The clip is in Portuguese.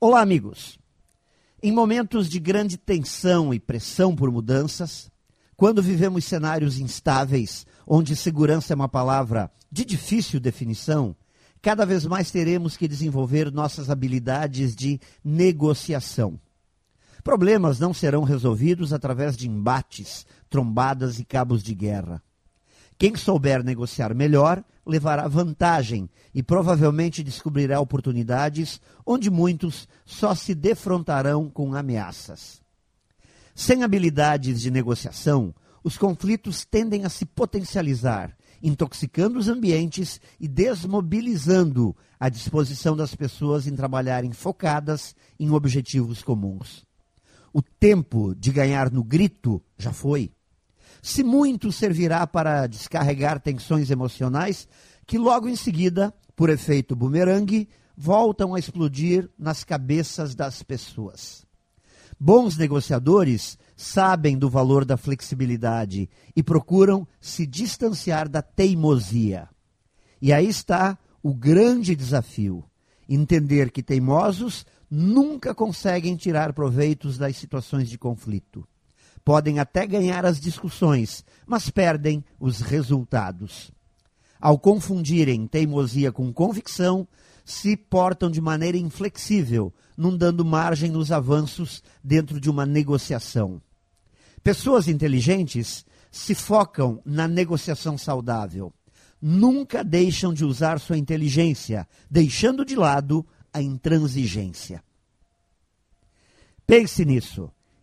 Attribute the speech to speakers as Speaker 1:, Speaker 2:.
Speaker 1: Olá, amigos. Em momentos de grande tensão e pressão por mudanças, quando vivemos cenários instáveis, onde segurança é uma palavra de difícil definição, cada vez mais teremos que desenvolver nossas habilidades de negociação. Problemas não serão resolvidos através de embates, trombadas e cabos de guerra. Quem souber negociar melhor levará vantagem e provavelmente descobrirá oportunidades onde muitos só se defrontarão com ameaças. Sem habilidades de negociação, os conflitos tendem a se potencializar, intoxicando os ambientes e desmobilizando a disposição das pessoas em trabalharem focadas em objetivos comuns. O tempo de ganhar no grito já foi se muito servirá para descarregar tensões emocionais que logo em seguida, por efeito bumerangue, voltam a explodir nas cabeças das pessoas. Bons negociadores sabem do valor da flexibilidade e procuram se distanciar da teimosia. E aí está o grande desafio: entender que teimosos nunca conseguem tirar proveitos das situações de conflito. Podem até ganhar as discussões, mas perdem os resultados. Ao confundirem teimosia com convicção, se portam de maneira inflexível, não dando margem nos avanços dentro de uma negociação. Pessoas inteligentes se focam na negociação saudável. Nunca deixam de usar sua inteligência, deixando de lado a intransigência. Pense nisso.